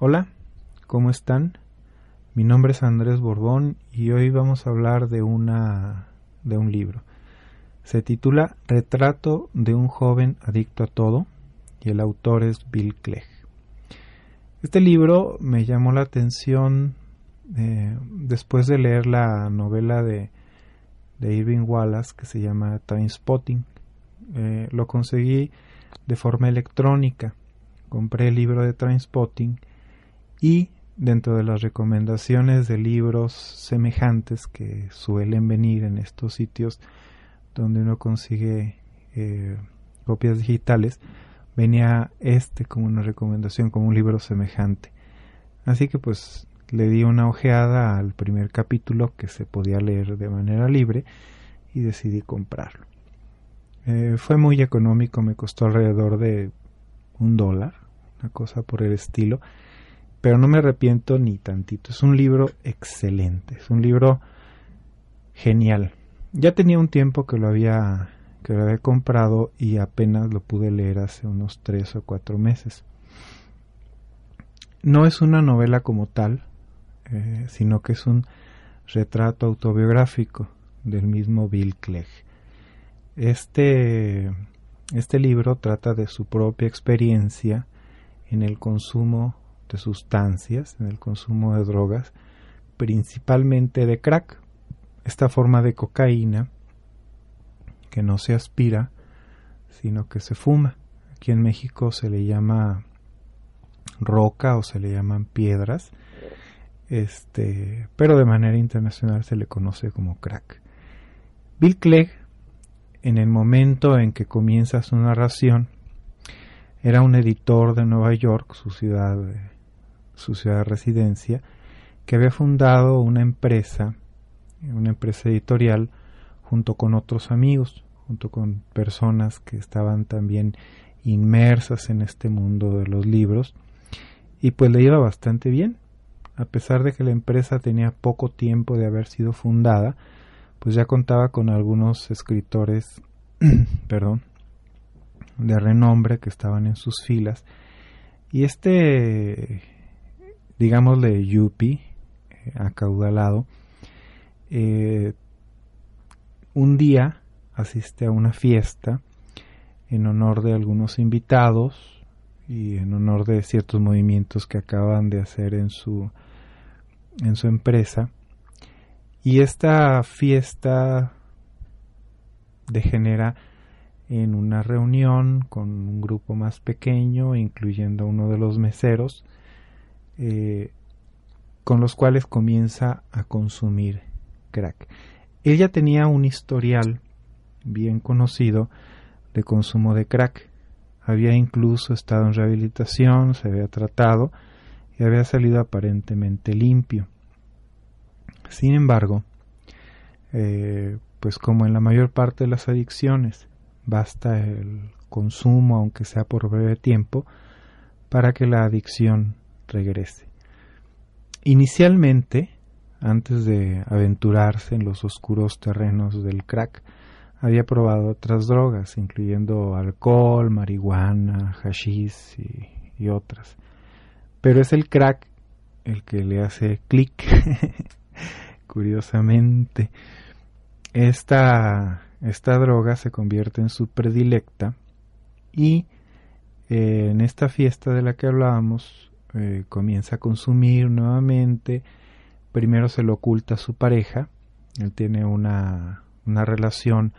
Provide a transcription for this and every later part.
Hola, ¿cómo están? Mi nombre es Andrés Borbón y hoy vamos a hablar de una de un libro. Se titula Retrato de un joven adicto a todo y el autor es Bill Clegg. Este libro me llamó la atención eh, después de leer la novela de, de, Irving Wallace que se llama Trainspotting. Eh, lo conseguí de forma electrónica. Compré el libro de Trainspotting y dentro de las recomendaciones de libros semejantes que suelen venir en estos sitios donde uno consigue eh, copias digitales, venía este como una recomendación, como un libro semejante. Así que pues le di una ojeada al primer capítulo que se podía leer de manera libre y decidí comprarlo. Eh, fue muy económico, me costó alrededor de un dólar, una cosa por el estilo, pero no me arrepiento ni tantito. Es un libro excelente, es un libro genial. Ya tenía un tiempo que lo había que lo había comprado y apenas lo pude leer hace unos tres o cuatro meses. No es una novela como tal, eh, sino que es un retrato autobiográfico del mismo Bill Clegg. Este, este libro trata de su propia experiencia en el consumo de sustancias, en el consumo de drogas, principalmente de crack, esta forma de cocaína que no se aspira, sino que se fuma. Aquí en México se le llama roca o se le llaman piedras, este, pero de manera internacional se le conoce como crack. Bill Clegg, en el momento en que comienza su narración, era un editor de Nueva York, su ciudad, su ciudad de residencia, que había fundado una empresa, una empresa editorial, junto con otros amigos, junto con personas que estaban también inmersas en este mundo de los libros, y pues le iba bastante bien, a pesar de que la empresa tenía poco tiempo de haber sido fundada, pues ya contaba con algunos escritores, perdón, de renombre que estaban en sus filas, y este, digámosle, Yuppie, eh, acaudalado, eh, un día asiste a una fiesta en honor de algunos invitados y en honor de ciertos movimientos que acaban de hacer en su en su empresa. Y esta fiesta degenera en una reunión con un grupo más pequeño incluyendo a uno de los meseros eh, con los cuales comienza a consumir crack ella tenía un historial bien conocido de consumo de crack. Había incluso estado en rehabilitación, se había tratado y había salido aparentemente limpio. Sin embargo, eh, pues como en la mayor parte de las adicciones, basta el consumo, aunque sea por breve tiempo, para que la adicción regrese. Inicialmente, antes de aventurarse en los oscuros terrenos del crack, había probado otras drogas, incluyendo alcohol, marihuana, hashish y, otras. Pero es el crack el que le hace clic, curiosamente. Esta, esta droga se convierte en su predilecta y eh, en esta fiesta de la que hablábamos eh, comienza a consumir nuevamente primero se lo oculta a su pareja, él tiene una, una relación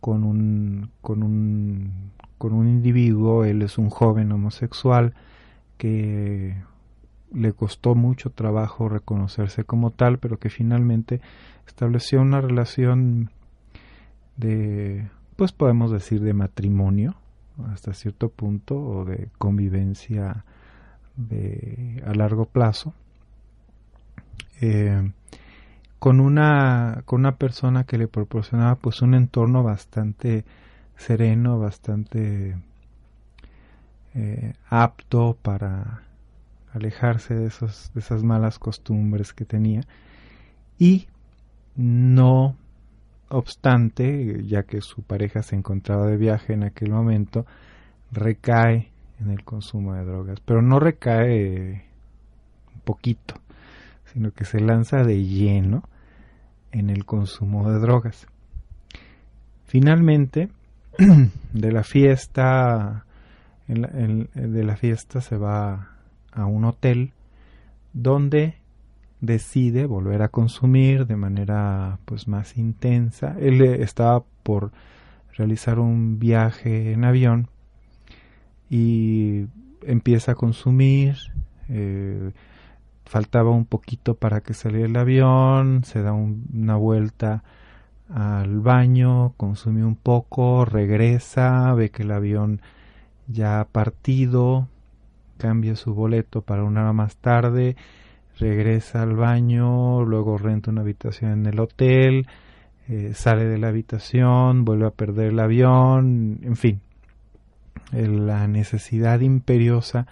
con un, con un, con un individuo, él es un joven homosexual que le costó mucho trabajo reconocerse como tal, pero que finalmente estableció una relación de, pues podemos decir, de matrimonio hasta cierto punto o de convivencia de, a largo plazo. Eh, con una con una persona que le proporcionaba pues un entorno bastante sereno bastante eh, apto para alejarse de esos de esas malas costumbres que tenía y no obstante ya que su pareja se encontraba de viaje en aquel momento recae en el consumo de drogas pero no recae un poquito sino que se lanza de lleno en el consumo de drogas. Finalmente, de la fiesta, de la fiesta se va a un hotel donde decide volver a consumir de manera pues más intensa. Él estaba por realizar un viaje en avión y empieza a consumir, eh, faltaba un poquito para que saliera el avión, se da una vuelta al baño, consume un poco, regresa, ve que el avión ya ha partido, cambia su boleto para una hora más tarde, regresa al baño, luego renta una habitación en el hotel, eh, sale de la habitación, vuelve a perder el avión, en fin, la necesidad imperiosa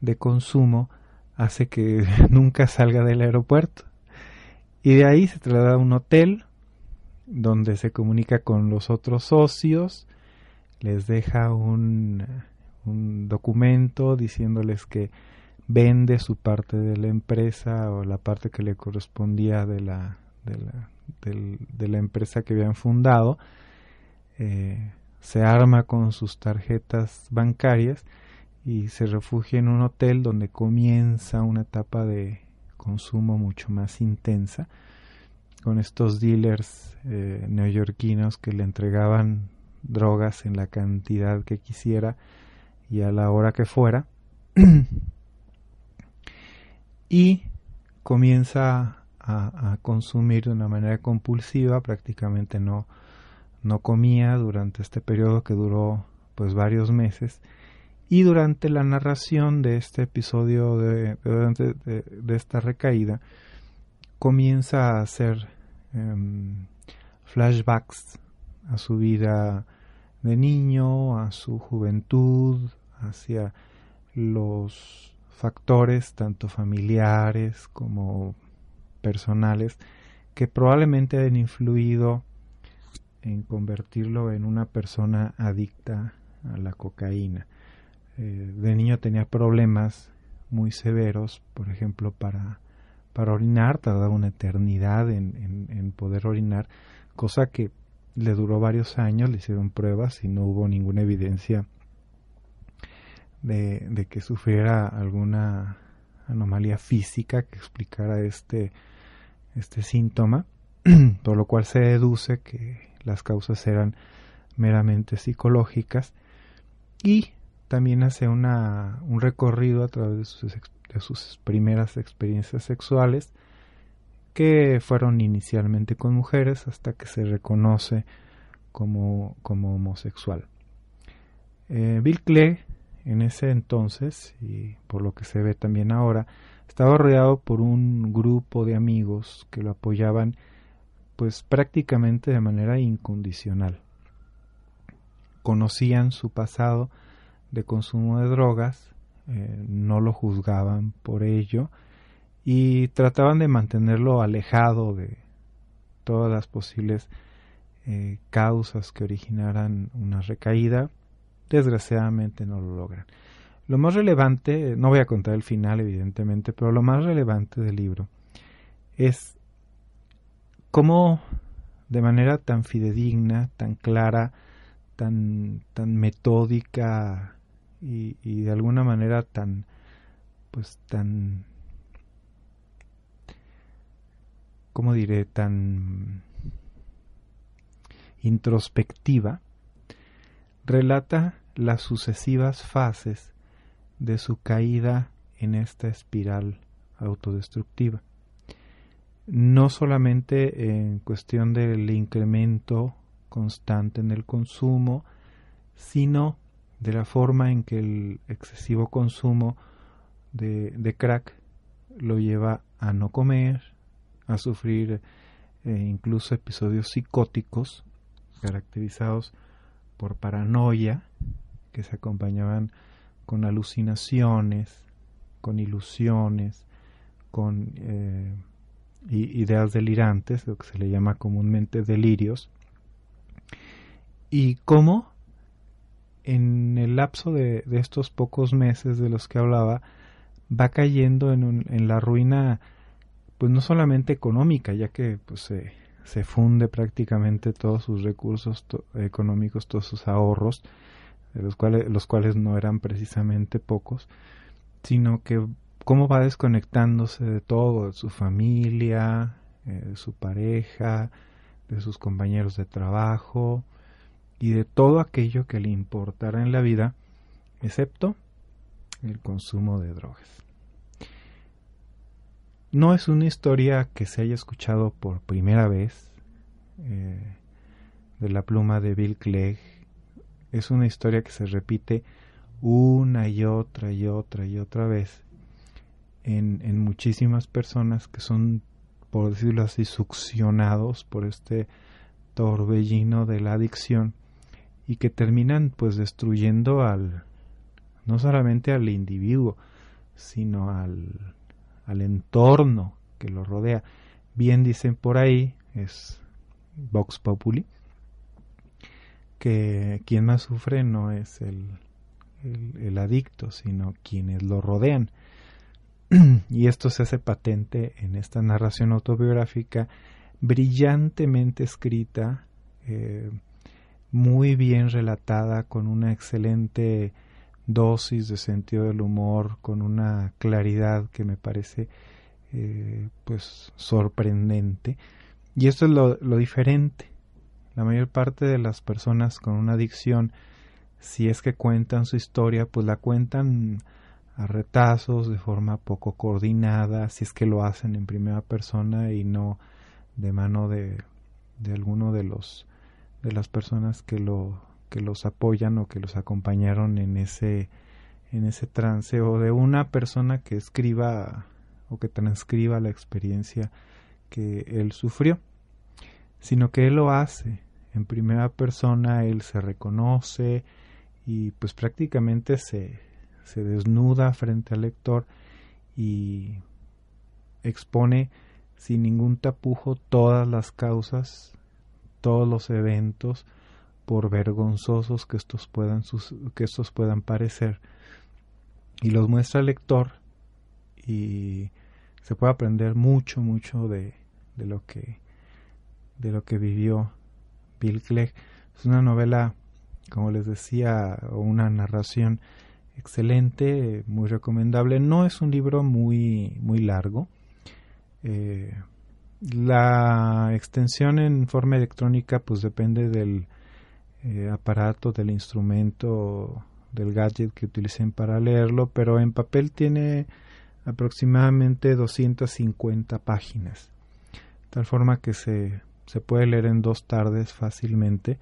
de consumo hace que nunca salga del aeropuerto. Y de ahí se traslada a un hotel donde se comunica con los otros socios, les deja un, un documento diciéndoles que vende su parte de la empresa o la parte que le correspondía de la, de la, de la empresa que habían fundado, eh, se arma con sus tarjetas bancarias y se refugia en un hotel donde comienza una etapa de consumo mucho más intensa con estos dealers eh, neoyorquinos que le entregaban drogas en la cantidad que quisiera y a la hora que fuera. Y comienza a, a, consumir de una manera compulsiva prácticamente no no comía durante este periodo que duró pues varios meses. Y durante la narración de este episodio de, de, esta recaída comienza a hacer em, flashbacks a su vida de niño, a su juventud, hacia los factores tanto familiares como personales que probablemente han influido en convertirlo en una persona adicta a la cocaína. Eh, de niño tenía problemas muy severos, por ejemplo, para, para orinar, tardaba una eternidad en, en, poder orinar, cosa que le duró varios años, le hicieron pruebas y no hubo ninguna evidencia de, de, que sufriera alguna anomalía física que explicara este, este síntoma, por lo cual se deduce que las causas eran meramente psicológicas y también hace una, un recorrido a través de sus, de sus primeras experiencias sexuales que fueron inicialmente con mujeres hasta que se reconoce como, como homosexual. Eh, Bill Clegg en ese entonces, y por lo que se ve también ahora, estaba rodeado por un grupo de amigos que lo apoyaban pues prácticamente de manera incondicional. Conocían su pasado, de consumo de drogas, eh, no lo juzgaban por ello y trataban de mantenerlo alejado de todas las posibles eh, causas que originaran una recaída. Desgraciadamente no lo logran. Lo más relevante, no voy a contar el final evidentemente, pero lo más relevante del libro es cómo de manera tan fidedigna, tan clara, tan, tan metódica y, de alguna manera tan pues tan ¿cómo diré? tan introspectiva, relata las sucesivas fases de su caída en esta espiral autodestructiva. No solamente en cuestión del incremento constante en el consumo, sino de la forma en que el excesivo consumo de, crack lo lleva a no comer, a sufrir eh, incluso episodios psicóticos caracterizados por paranoia, que se acompañaban con alucinaciones, con ilusiones, con eh, ideas delirantes, lo que se le llama comúnmente delirios, y cómo en el lapso de, estos pocos meses de los que hablaba, va cayendo en, la ruina, pues no solamente económica, ya que pues, se, se funde prácticamente todos sus recursos económicos, todos sus ahorros, de los cuales, los cuales no eran precisamente pocos, sino que cómo va desconectándose de todo, de su familia, eh, de su pareja, de sus compañeros de trabajo y de todo aquello que le importara en la vida, excepto el consumo de drogas. No es una historia que se haya escuchado por primera vez eh, de la pluma de Bill Clegg. Es una historia que se repite una y otra y otra y otra vez en, muchísimas personas que son, por decirlo así, succionados por este torbellino de la adicción y que terminan pues destruyendo al no solamente al individuo sino al, al entorno que lo rodea. Bien dicen por ahí es Vox Populi que quien más sufre no es el, el adicto sino quienes lo rodean y esto se hace patente en esta narración autobiográfica brillantemente escrita, eh, muy bien relatada, con una excelente dosis de sentido del humor, con una claridad que me parece eh, pues sorprendente. Y esto es lo, lo diferente. La mayor parte de las personas con una adicción, si es que cuentan su historia, pues la cuentan a retazos, de forma poco coordinada, si es que lo hacen en primera persona y no de mano de, de alguno de los de las personas que lo que los apoyan o que los acompañaron en ese en ese trance o de una persona que escriba o que transcriba la experiencia que él sufrió, sino que él lo hace en primera persona, él se reconoce y pues prácticamente se, se desnuda frente al lector y expone sin ningún tapujo todas las causas, todos los eventos, por vergonzosos que estos puedan, que estos puedan parecer, y los muestra al lector y se puede aprender mucho, mucho de, de lo que de lo que vivió Bill Clegg. Es una novela, como les decía, o una narración excelente, muy recomendable. No es un libro muy, muy largo. Eh, la extensión en forma electrónica pues depende del eh, aparato, del instrumento, del gadget que utilicen para leerlo, pero en papel tiene aproximadamente 250 páginas, tal forma que se, se puede leer en dos tardes fácilmente,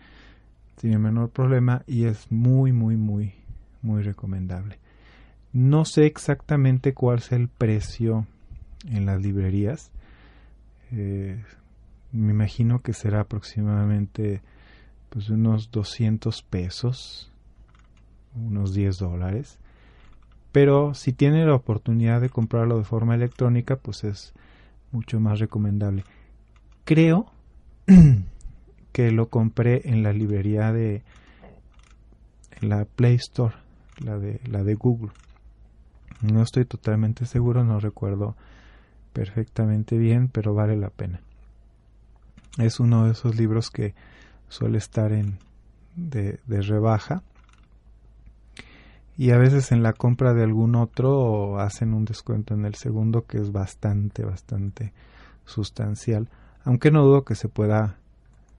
sin el menor problema, y es muy, muy, muy, muy recomendable. No sé exactamente cuál es el precio en las librerías. Eh, me imagino que será aproximadamente pues unos 200 pesos, unos 10 dólares. Pero si tiene la oportunidad de comprarlo de forma electrónica, pues es mucho más recomendable. Creo que lo compré en la librería de la Play Store la de, la de Google. No estoy totalmente seguro, no recuerdo perfectamente bien, pero vale la pena. Es uno de esos libros que suele estar en de, de rebaja y a veces en la compra de algún otro hacen un descuento en el segundo que es bastante bastante sustancial aunque no dudo que se pueda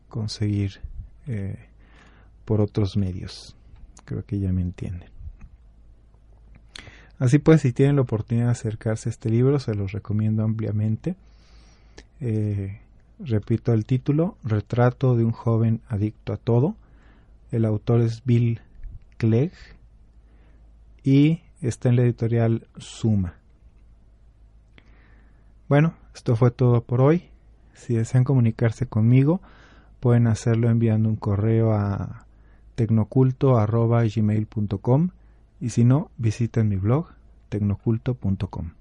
conseguir eh, por otros medios creo que ya me entienden Así pues, si tienen la oportunidad de acercarse a este libro, se los recomiendo ampliamente. Eh, repito el título, Retrato de un joven adicto a todo. El autor es Bill Clegg y está en la editorial Suma. Bueno, esto fue todo por hoy. Si desean comunicarse conmigo, pueden hacerlo enviando un correo a tecnoculto.gmail.com y si no, visiten mi blog tecnoculto.com.